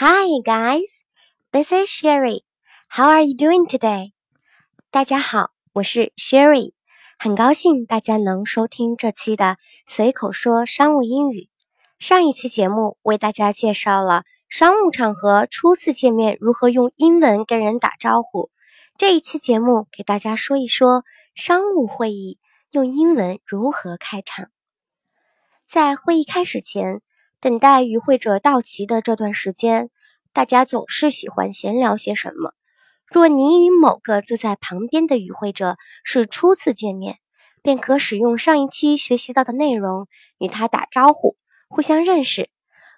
Hi guys, this is Sherry. How are you doing today? 大家好，我是 Sherry，很高兴大家能收听这期的随口说商务英语。上一期节目为大家介绍了商务场合初次见面如何用英文跟人打招呼。这一期节目给大家说一说商务会议用英文如何开场。在会议开始前。等待与会者到齐的这段时间，大家总是喜欢闲聊些什么。若你与某个坐在旁边的与会者是初次见面，便可使用上一期学习到的内容与他打招呼，互相认识。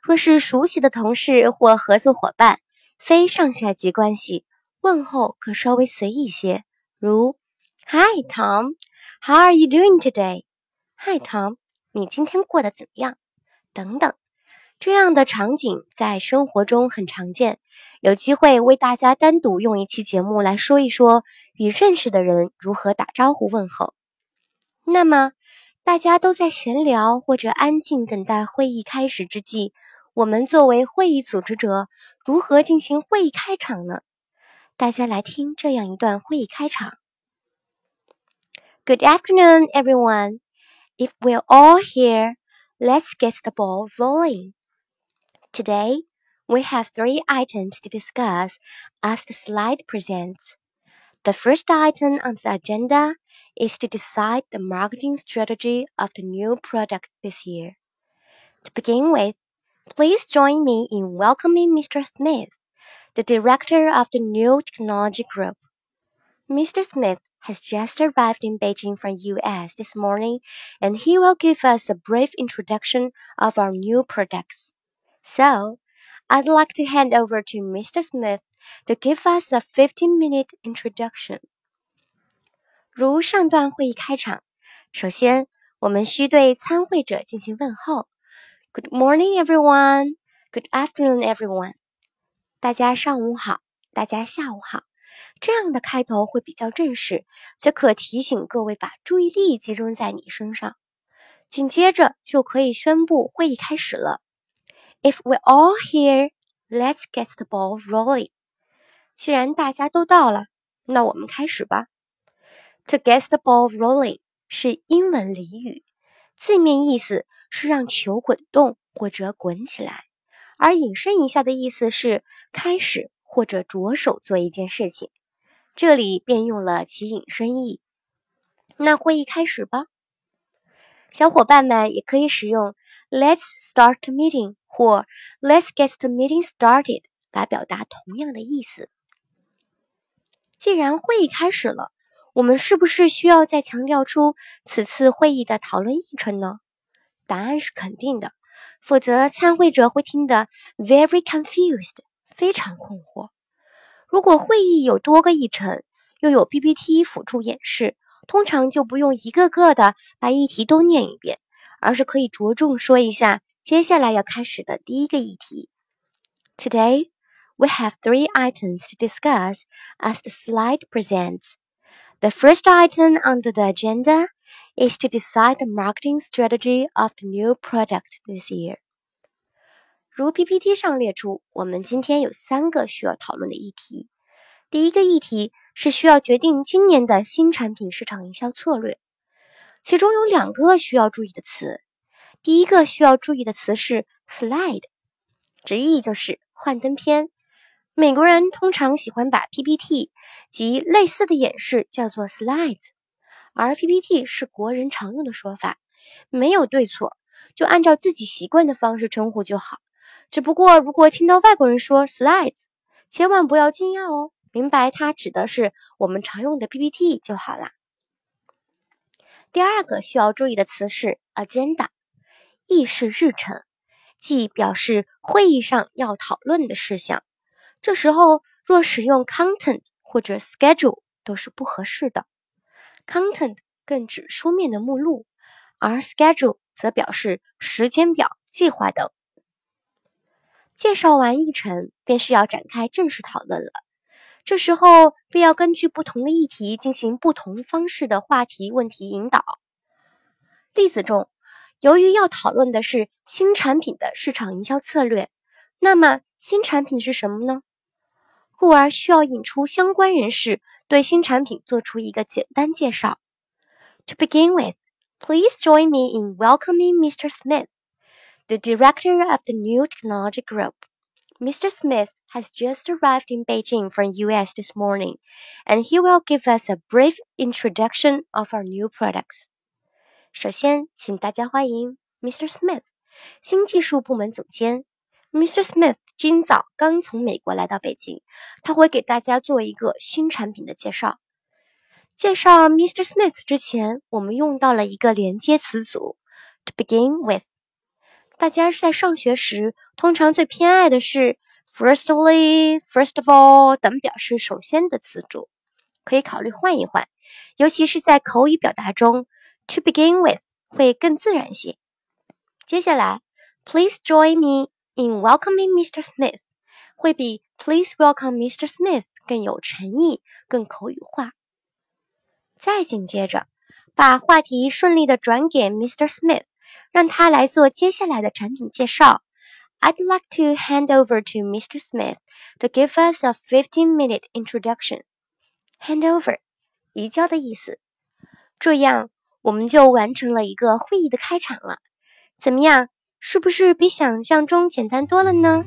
若是熟悉的同事或合作伙伴，非上下级关系，问候可稍微随意些，如 “Hi Tom, how are you doing today? Hi Tom，你今天过得怎么样？”等等。这样的场景在生活中很常见，有机会为大家单独用一期节目来说一说与认识的人如何打招呼问候。那么，大家都在闲聊或者安静等待会议开始之际，我们作为会议组织者如何进行会议开场呢？大家来听这样一段会议开场：Good afternoon, everyone. If we're all here, let's get the ball rolling. Today, we have three items to discuss as the slide presents. The first item on the agenda is to decide the marketing strategy of the new product this year. To begin with, please join me in welcoming Mr. Smith, the director of the new technology group. Mr. Smith has just arrived in Beijing from US this morning and he will give us a brief introduction of our new products. So, I'd like to hand over to Mr. Smith to give us a 15-minute introduction. 如上段会议开场，首先我们需对参会者进行问候。Good morning, everyone. Good afternoon, everyone. 大家上午好，大家下午好。这样的开头会比较正式，则可提醒各位把注意力集中在你身上。紧接着就可以宣布会议开始了。If we're all here, let's get the ball rolling. 既然大家都到了，那我们开始吧。To get the ball rolling 是英文俚语，字面意思是让球滚动或者滚起来，而引申一下的意思是开始或者着手做一件事情。这里便用了其引申义。那会议开始吧。小伙伴们也可以使用 Let's start meeting。或 Let's get the meeting started 来表达同样的意思。既然会议开始了，我们是不是需要再强调出此次会议的讨论议程呢？答案是肯定的，否则参会者会听得 very confused，非常困惑。如果会议有多个议程，又有 PPT 辅助演示，通常就不用一个个的把议题都念一遍，而是可以着重说一下。接下来要开始的第一个议题。Today, we have three items to discuss as the slide presents. The first item under the agenda is to decide the marketing strategy of the new product this year. 如 PPT 上列出，我们今天有三个需要讨论的议题。第一个议题是需要决定今年的新产品市场营销策略，其中有两个需要注意的词。 第一个需要注意的词是 slide，直译就是幻灯片。美国人通常喜欢把 PPT 及类似的演示叫做 slides，而 PPT 是国人常用的说法，没有对错，就按照自己习惯的方式称呼就好。只不过如果听到外国人说 slides，千万不要惊讶哦，明白它指的是我们常用的 PPT 就好啦。第二个需要注意的词是 agenda。议事日程，即表示会议上要讨论的事项。这时候若使用 content 或者 schedule 都是不合适的。content 更指书面的目录，而 schedule 则表示时间表、计划等。介绍完议程，便是要展开正式讨论了。这时候便要根据不同的议题进行不同方式的话题问题引导。例子中。由于要讨论的是新产品的市场营销策略， 那么新产品是什么呢？故而需要引出相关人士对新产品做出一个简单介绍。To begin with, please join me in welcoming Mr. Smith, the director of the new technology group. Mr. Smith has just arrived in Beijing from US this morning, and he will give us a brief introduction of our new products. 首先，请大家欢迎 Mr. Smith，新技术部门总监。Mr. Smith 今早刚从美国来到北京，他会给大家做一个新产品的介绍。介绍 Mr. Smith 之前，我们用到了一个连接词组 to begin with。大家在上学时通常最偏爱的是 firstly、first of all 等表示首先的词组，可以考虑换一换，尤其是在口语表达中 ，to begin with 会更自然些。接下来，Please join me。In welcoming Mr. Smith，会比 Please welcome Mr. Smith 更有诚意、更口语化。再紧接着，把话题顺利的转给 Mr. Smith，让他来做接下来的产品介绍。I'd like to hand over to Mr. Smith to give us a 15-minute introduction. Hand over，移交的意思。这样， 我们就完成了一个会议的开场了。怎么样？是不是比想象中简单多了呢？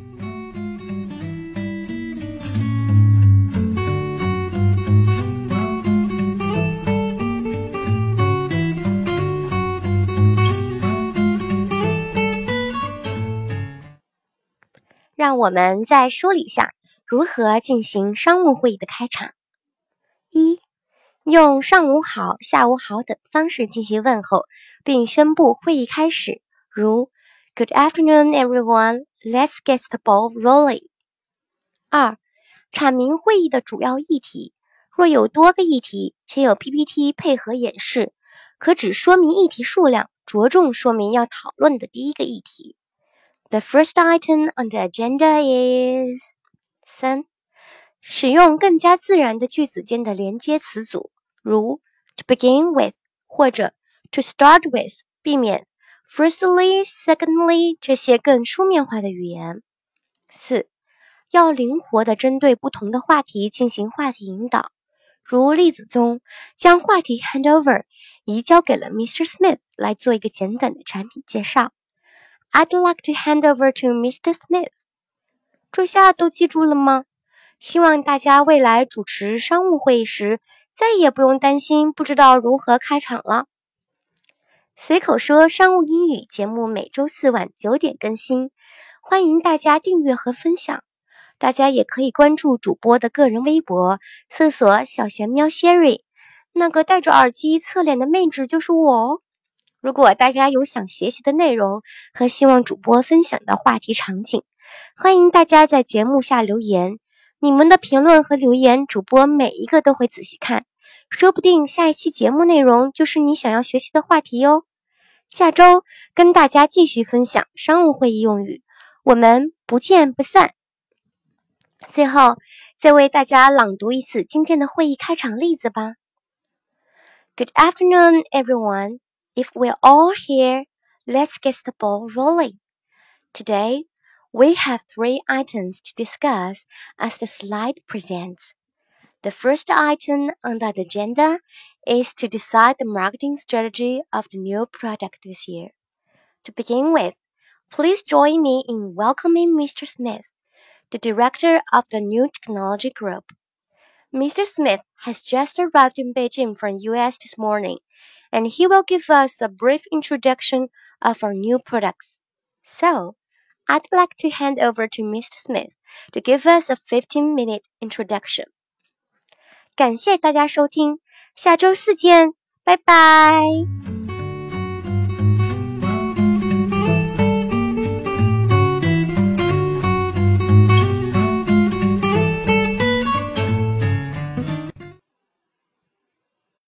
让我们再梳理一下如何进行商务会议的开场：一、用上午好、下午好等方式进行问候，并宣布会议开始，如。Good afternoon, everyone. Let's get the ball rolling. 二、阐明会议的主要议题。若有多个议题，且有 PPT 配合演示，可只说明议题数量，着重说明要讨论的第一个议题。The first item on the agenda is 三、使用更加自然的句子间的连接词组，如 to begin with 或者 to start with，避免。Firstly, secondly，这些更书面化的语言。四，要灵活地针对不同的话题进行话题引导。如例子中，将话题 hand over 移交给了 Mr. Smith 来做一个简短的产品介绍。I'd like to hand over to Mr. Smith。这下都记住了吗？希望大家未来主持商务会议时，再也不用担心不知道如何开场了。随口说商务英语节目每周四晚九点更新，欢迎大家订阅和分享。大家也可以关注主播的个人微博，搜索“小贤喵 Sherry”，那个戴着耳机侧脸的妹纸就是我哦。如果大家有想学习的内容和希望主播分享的话题场景，欢迎大家在节目下留言。你们的评论和留言，主播每一个都会仔细看。说不定下一期节目内容就是你想要学习的话题哟。下周跟大家继续分享商务会议用语，我们不见不散。最后再为大家朗读一次今天的会议开场例子吧。Good afternoon, everyone. If we're all here, let's get the ball rolling. Today, we have three items to discuss as the slide presents. The first item on the agenda is to decide the marketing strategy of the new product this year. To begin with, please join me in welcoming Mr. Smith, the director of the new technology group. Mr. Smith has just arrived in Beijing from US this morning, and he will give us a brief introduction of our new products. So, I'd like to hand over to Mr. Smith to give us a 15 minute introduction. 感谢大家收听，下周四见，拜拜。